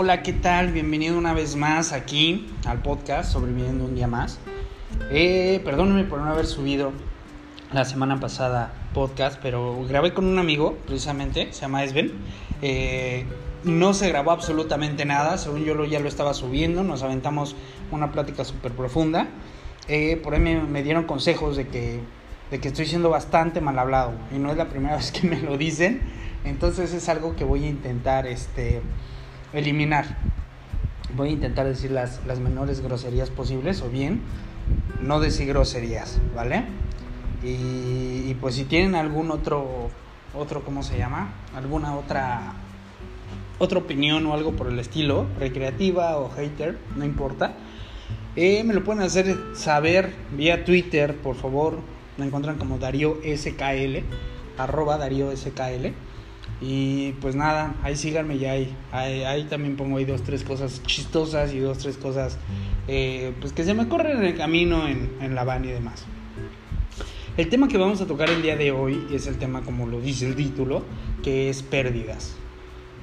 Hola, ¿qué tal? Bienvenido una vez más aquí al podcast Sobreviviendo un día más. Eh, perdónenme por no haber subido la semana pasada podcast, pero grabé con un amigo, precisamente, se llama Esben. Eh, no se grabó absolutamente nada, según yo lo, ya lo estaba subiendo, nos aventamos una plática súper profunda. Eh, por ahí me, dieron consejos de que, de que estoy siendo bastante mal hablado y no es la primera vez que me lo dicen, entonces es algo que voy a intentar este, eliminar. Voy a intentar decir las, las menores groserías posibles o bien no decir groserías, ¿vale? Y, pues si tienen algún otro, otro, ¿cómo se llama? Alguna otra, otra opinión o algo por el estilo, recreativa o hater, no importa. Eh, me lo pueden hacer saber vía Twitter, por favor. Me encuentran como Darío SKL, arroba Darío SKL. Y pues nada, ahí síganme ya ahí, ahí, también pongo ahí dos, tres cosas chistosas y dos, tres cosas eh, pues que se me corren en el camino en, en la van y demás. El tema que vamos a tocar el día de hoy es el tema como lo dice el título, que es pérdidas.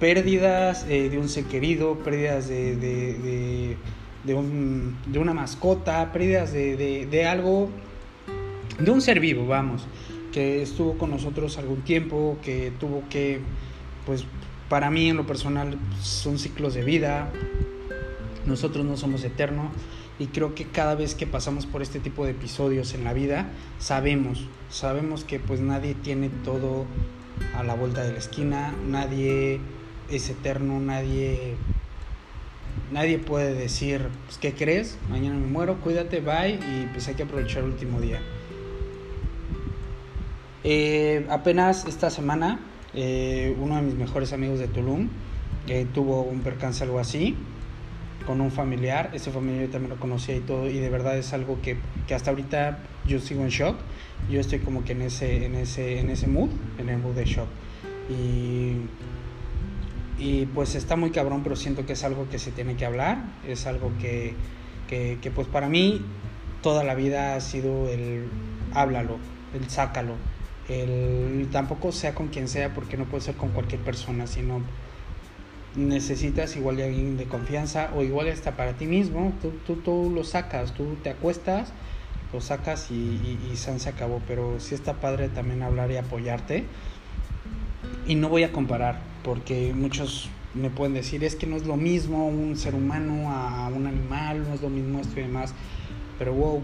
Pérdidas eh, de un ser querido, pérdidas de, de, de, un, de una mascota, pérdidas de, de algo, de un ser vivo, vamos que estuvo con nosotros algún tiempo, que tuvo que, pues para mí en lo personal son ciclos de vida, nosotros no somos eternos y creo que cada vez que pasamos por este tipo de episodios en la vida, sabemos, sabemos que pues nadie tiene todo a la vuelta de la esquina, nadie es eterno, nadie nadie puede decir, pues, ¿qué crees? Mañana me muero, cuídate, bye y pues hay que aprovechar el último día. Eh, apenas esta semana, eh, uno de mis mejores amigos de Tulum eh, tuvo un percance algo así con un familiar. Ese familiar yo también lo conocía y todo, y de verdad es algo que, que, hasta ahorita yo sigo en shock. Yo estoy como que en ese, en ese, en ese mood, en el mood de shock. Y, y pues está muy cabrón, pero siento que es algo que se tiene que hablar. Es algo que, que, que pues para mí toda la vida ha sido el háblalo, el sácalo el, tampoco sea con quien sea porque no puede ser con cualquier persona, sino necesitas igual de alguien de confianza o igual hasta para ti mismo, tú, tú, tú lo sacas, tú te acuestas, lo sacas y, y, y se acabó, pero sí está padre también hablar y apoyarte. Y no voy a comparar, porque muchos me pueden decir, es que no es lo mismo un ser humano a un animal, no es lo mismo esto y demás, pero wow,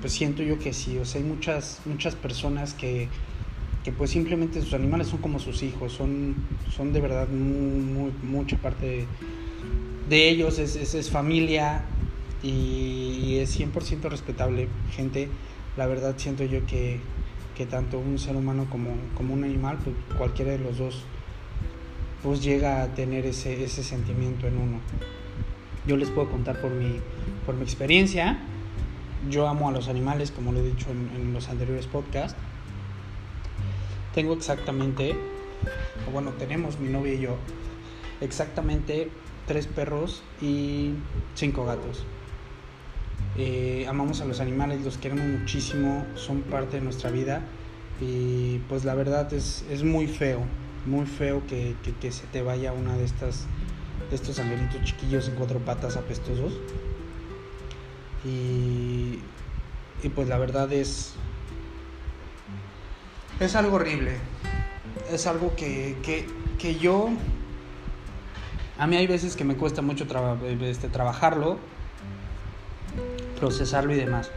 pues siento yo que sí, o sea, hay muchas, muchas personas que, que pues simplemente sus animales son como sus hijos, son, son de verdad muy, mucha parte de, de ellos, es, es, es, familia y, y es 100% respetable, gente, la verdad siento yo que, que tanto un ser humano como, como un animal, pues cualquiera de los dos, pues llega a tener ese, ese sentimiento en uno. Yo les puedo contar por mi, por mi experiencia, yo amo a los animales, como lo he dicho en, los anteriores podcasts. Tengo exactamente, bueno, tenemos mi novia y yo, exactamente tres perros y cinco gatos. Eh, amamos a los animales, los queremos muchísimo, son parte de nuestra vida y pues la verdad es, es muy feo, muy feo que, que, que se te vaya una de estas de estos angelitos chiquillos en cuatro patas apestosos y, y pues la verdad es es algo horrible. Es algo que, que, que yo a mí hay veces que me cuesta mucho este, trabajarlo procesarlo y demás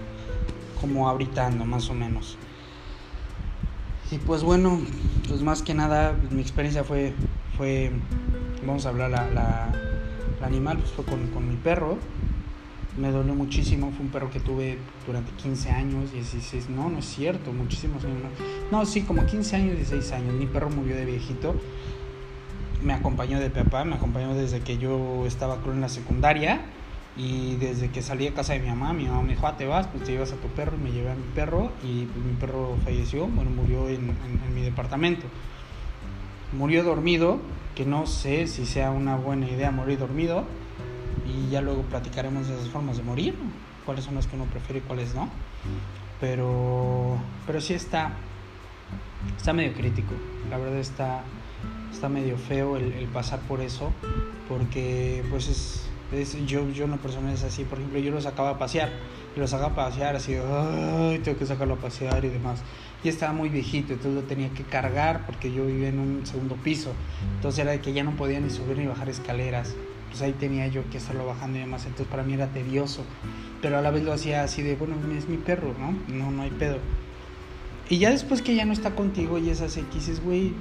como ahorita más o menos. Y pues bueno pues más que nada mi experiencia fue fue vamos a hablar la, la, la animal pues fue con, con mi perro me dolió muchísimo, fue un perro que tuve durante 15 años, 16, no, no es cierto, muchísimos años, no, sí, como 15 años, 16 años, mi perro murió de viejito, me acompañó de papá, me acompañó desde que yo estaba creo en la secundaria y desde que salí de casa de mi mamá, mi mamá me dijo, ah, te vas, pues te llevas a tu perro y me llevé a mi perro y pues, mi perro falleció, bueno, murió en, en, en mi departamento. Murió dormido, que no sé si sea una buena idea morir dormido, y ya luego platicaremos de esas formas de morir, cuáles son las que uno prefiere y cuáles no. Pero, pero sí está, está medio crítico, la verdad está, está medio feo el, el pasar por eso, porque pues es, es, yo, yo una persona es así, por ejemplo, yo lo sacaba a pasear, y lo sacaba a pasear así, ay, tengo que sacarlo a pasear y demás. Y estaba muy viejito, entonces lo tenía que cargar porque yo vivía en un segundo piso, entonces era de que ya no podía ni subir ni bajar escaleras, pues ahí tenía yo que estarlo bajando y demás, entonces para mí era tedioso, pero a la vez lo hacía así de, bueno, es mi perro, ¿no? No, no hay pedo. Y ya después que ya no está contigo y es así, que dices, güey,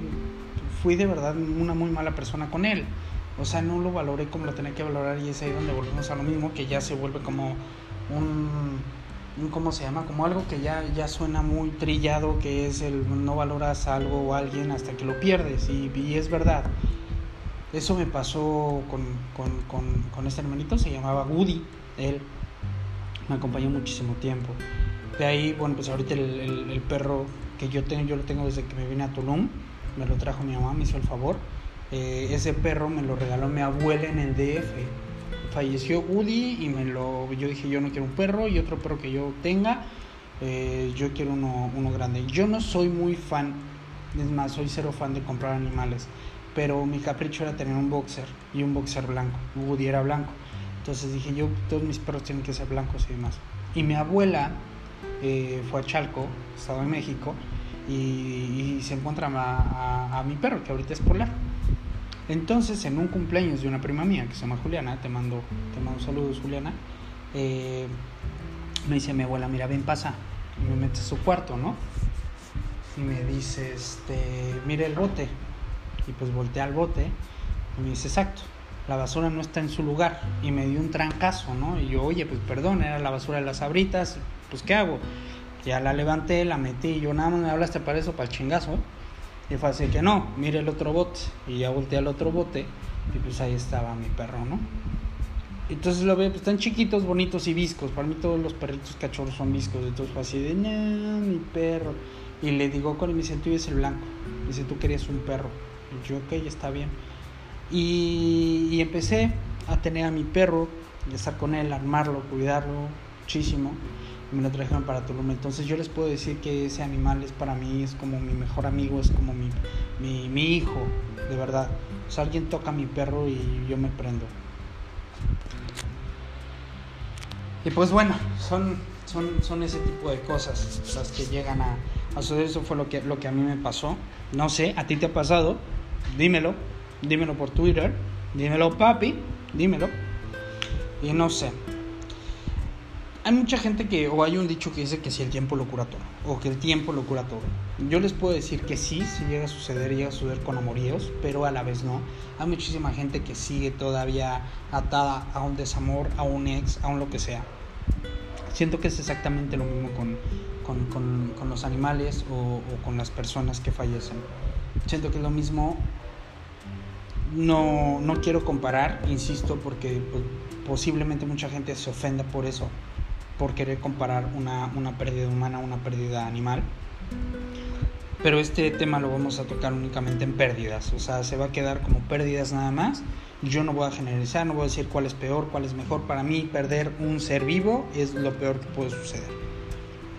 fui de verdad una muy mala persona con él. O sea, no lo valoré como lo tenía que valorar y es ahí donde volvemos a lo mismo, que ya se vuelve como un, un ¿cómo se llama? Como algo que ya, ya suena muy trillado, que es el no valoras algo o alguien hasta que lo pierdes. Y, y es verdad. Eso me pasó con, con, con, este hermanito, se llamaba Woody, él me acompañó muchísimo tiempo. De ahí, bueno, pues ahorita el, perro que yo tengo, yo lo tengo desde que me vine a Tulum, me lo trajo mi mamá, me hizo el favor. Eh, ese perro me lo regaló mi abuela en el DF. Falleció Woody y me lo, yo dije, yo no quiero un perro y otro perro que yo tenga, eh, yo quiero uno, uno grande. Yo no soy muy fan, es más, soy cero fan de comprar animales, pero mi capricho era tener un boxer y un boxer blanco. Woody era blanco. Entonces dije, yo, todos mis perros tienen que ser blancos y demás. Y mi abuela eh, fue a Chalco, Estado de México, y, se encuentra a, mi perro, que ahorita es polar. Entonces, en un cumpleaños de una prima mía que se llama Juliana, te mando, te mando saludos, Juliana, eh, me dice mi abuela, mira, ven, pasa. Y me mete a su cuarto, ¿no? Y me dice, este, mire el bote. Y pues voltea al bote y me dice, exacto, la basura no está en su lugar. Y me dio un trancazo, ¿no? Y yo, oye, pues perdón, era la basura de las abritas, pues ¿qué hago? Ya la levanté, la metí, y yo nada más me hablaste para eso, para el chingazo. Y fue así que no, mire el otro bote. Y ya volteé al otro bote y pues ahí estaba mi perro, ¿no? Entonces lo veo, pues están chiquitos, bonitos y viscos. Para mí todos los perritos cachorros son viscos. Entonces fue así de, mi perro. Y le digo con él, me dice, tú eres el blanco. Dice, tú querías un perro. Y yo, ok, está bien. Y, y empecé a tener a mi perro, y estar con él, armarlo, cuidarlo muchísimo me lo trajeron para Tulum. Entonces yo les puedo decir que ese animal es para mí, es como mi mejor amigo, es como mi, mi, mi hijo, de verdad. O sea, alguien toca a mi perro y yo me prendo. Y pues bueno, son, son, son ese tipo de cosas las que llegan a, a suceder. Eso fue lo que, lo que a mí me pasó. No sé, ¿a ti te ha pasado? Dímelo. Dímelo por Twitter. Dímelo, papi. Dímelo. Y no sé, hay mucha gente que, o hay un dicho que dice que si el tiempo lo cura todo, o que el tiempo lo cura todo. Yo les puedo decir que sí, si llega a suceder, llega a suceder con amoríos, pero a la vez no. Hay muchísima gente que sigue todavía atada a un desamor, a un ex, a un lo que sea. Siento que es exactamente lo mismo con, con, con, los animales o con las personas que fallecen. Siento que es lo mismo. No, no quiero comparar, insisto, porque pues, posiblemente mucha gente se ofenda por eso por querer comparar una, una pérdida humana a una pérdida animal. Pero este tema lo vamos a tocar únicamente en pérdidas, o sea, se va a quedar como pérdidas nada más. Yo no voy a generalizar, no voy a decir cuál es peor, cuál es mejor. Para mí, perder un ser vivo es lo peor que puede suceder.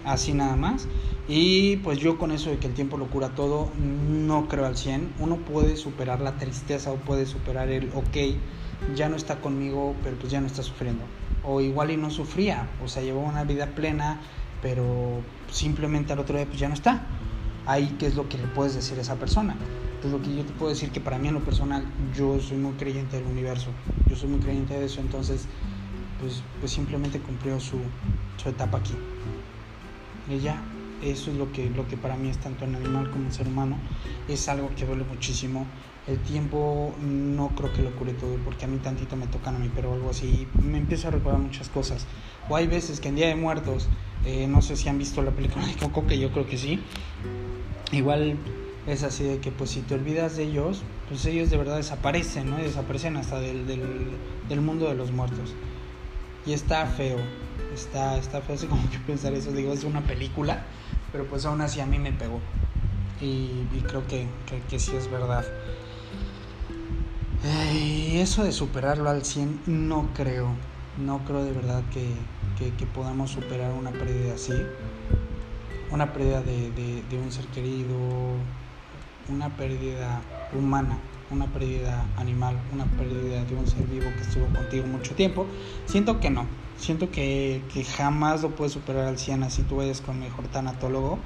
Así nada más. Y pues yo con eso de que el tiempo lo cura todo, no creo al 100. Uno puede superar la tristeza o puede superar el, ok, ya no está conmigo, pero pues ya no está sufriendo o igual y no sufría, o sea, llevó una vida plena, pero simplemente al otro día pues ya no está. Ahí, ¿qué es lo que le puedes decir a esa persona? Entonces, lo que yo te puedo decir que para mí en lo personal, yo soy muy creyente del universo, yo soy muy creyente de eso, entonces, pues, pues simplemente cumplió su, su etapa aquí. Y ya, eso es lo que, lo que para mí es tanto en animal como en ser humano, es algo que duele muchísimo, el tiempo no creo que lo cure todo, porque a mí tantito me tocan a mí, pero algo así, me empiezo a recordar muchas cosas. O hay veces que en Día de Muertos, eh, no sé si han visto la película de Coco, que yo creo que sí, igual es así de que pues si te olvidas de ellos, pues ellos de verdad desaparecen, ¿no? Desaparecen hasta del, del, del mundo de los muertos. Y está feo, está, está feo así como que pensar eso, digo, es una película, pero pues aún así a mí me pegó. Y, creo que, que, sí es verdad. Y eso de superarlo al 100 no creo, no creo de verdad que, que, podamos superar una pérdida así, una pérdida de, de, un ser querido, una pérdida humana, una pérdida animal, una pérdida de un ser vivo que estuvo contigo mucho tiempo. Siento que no, siento que, que jamás lo puedes superar al 100 así tú vayas con mejor tanatólogo.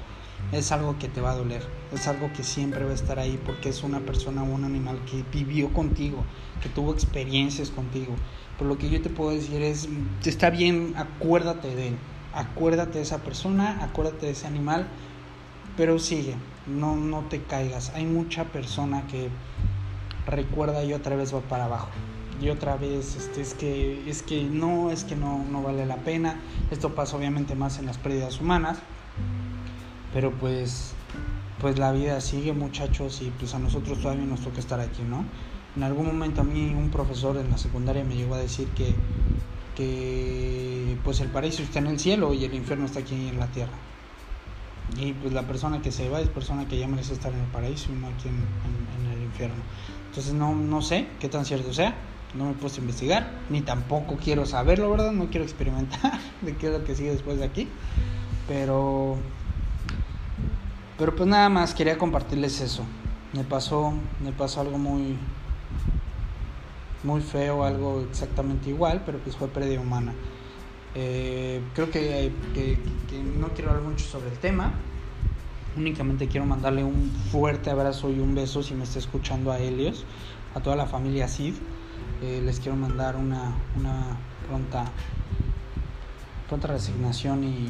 Es algo que te va a doler, es algo que siempre va a estar ahí porque es una persona un animal que vivió contigo, que tuvo experiencias contigo. Pero lo que yo te puedo decir es, está bien, acuérdate de él, acuérdate de esa persona, acuérdate de ese animal, pero sigue, no, no te caigas. Hay mucha persona que recuerda y otra vez va para abajo. Y otra vez este, es que es que no, es que no, no vale la pena. Esto pasa obviamente más en las pérdidas humanas. Pero pues pues la vida sigue muchachos y pues a nosotros todavía nos toca estar aquí, ¿no? En algún momento a mí un profesor en la secundaria me llegó a decir que, que pues el paraíso está en el cielo y el infierno está aquí en la tierra. Y pues la persona que se va es persona que ya merece estar en el paraíso y no aquí en, el infierno. Entonces no, no sé qué tan cierto sea, no me he puesto a investigar, ni tampoco quiero saberlo, ¿verdad? No quiero experimentar de qué es lo que sigue después de aquí. Pero, pero pues nada más quería compartirles eso. Me pasó, me pasó algo muy, muy feo, algo exactamente igual, pero pues fue pérdida humana. Eh, creo que, no quiero hablar mucho sobre el tema. Únicamente quiero mandarle un fuerte abrazo y un beso si me está escuchando a Helios, a toda la familia Sid. Eh, les quiero mandar una, una pronta, pronta resignación y,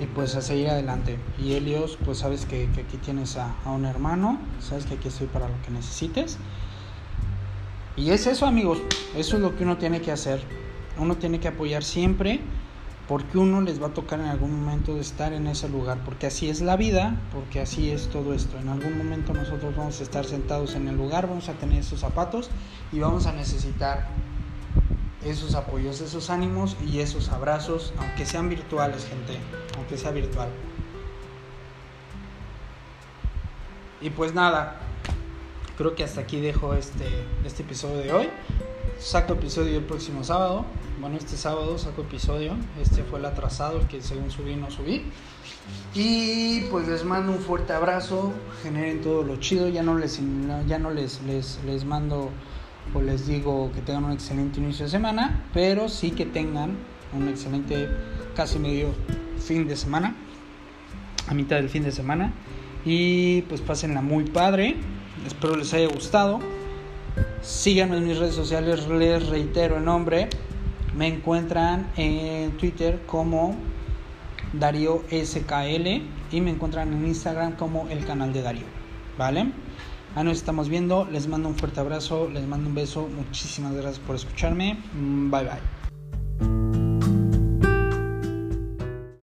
y pues a seguir adelante. Y Helios, pues sabes que, aquí tienes a, a, un hermano, sabes que aquí estoy para lo que necesites. Y es eso amigos, eso es lo que uno tiene que hacer uno tiene que apoyar siempre porque uno les va a tocar en algún momento de estar en ese lugar, porque así es la vida, porque así es todo esto. En algún momento nosotros vamos a estar sentados en el lugar, vamos a tener esos zapatos y vamos a necesitar esos apoyos, esos ánimos y esos abrazos, aunque sean virtuales, gente, aunque sea virtual. Y pues nada, creo que hasta aquí dejo este, este episodio de hoy. Saco episodio el próximo sábado. Bueno, este sábado saco episodio. Este fue el atrasado, el que según subí no subí. Y pues les mando un fuerte abrazo. Generen todo lo chido. Ya no les, ya no les, les, les mando o les digo que tengan un excelente inicio de semana. Pero sí que tengan un excelente casi medio fin de semana. A mitad del fin de semana. Y pues pásenla muy padre. Espero les haya gustado. Síganme en mis redes sociales, les reitero el nombre. Me encuentran en Twitter como Darío SKL y me encuentran en Instagram como el canal de Darío. ¿Vale? Ahí nos estamos viendo. Les mando un fuerte abrazo, les mando un beso. Muchísimas gracias por escucharme. Bye bye.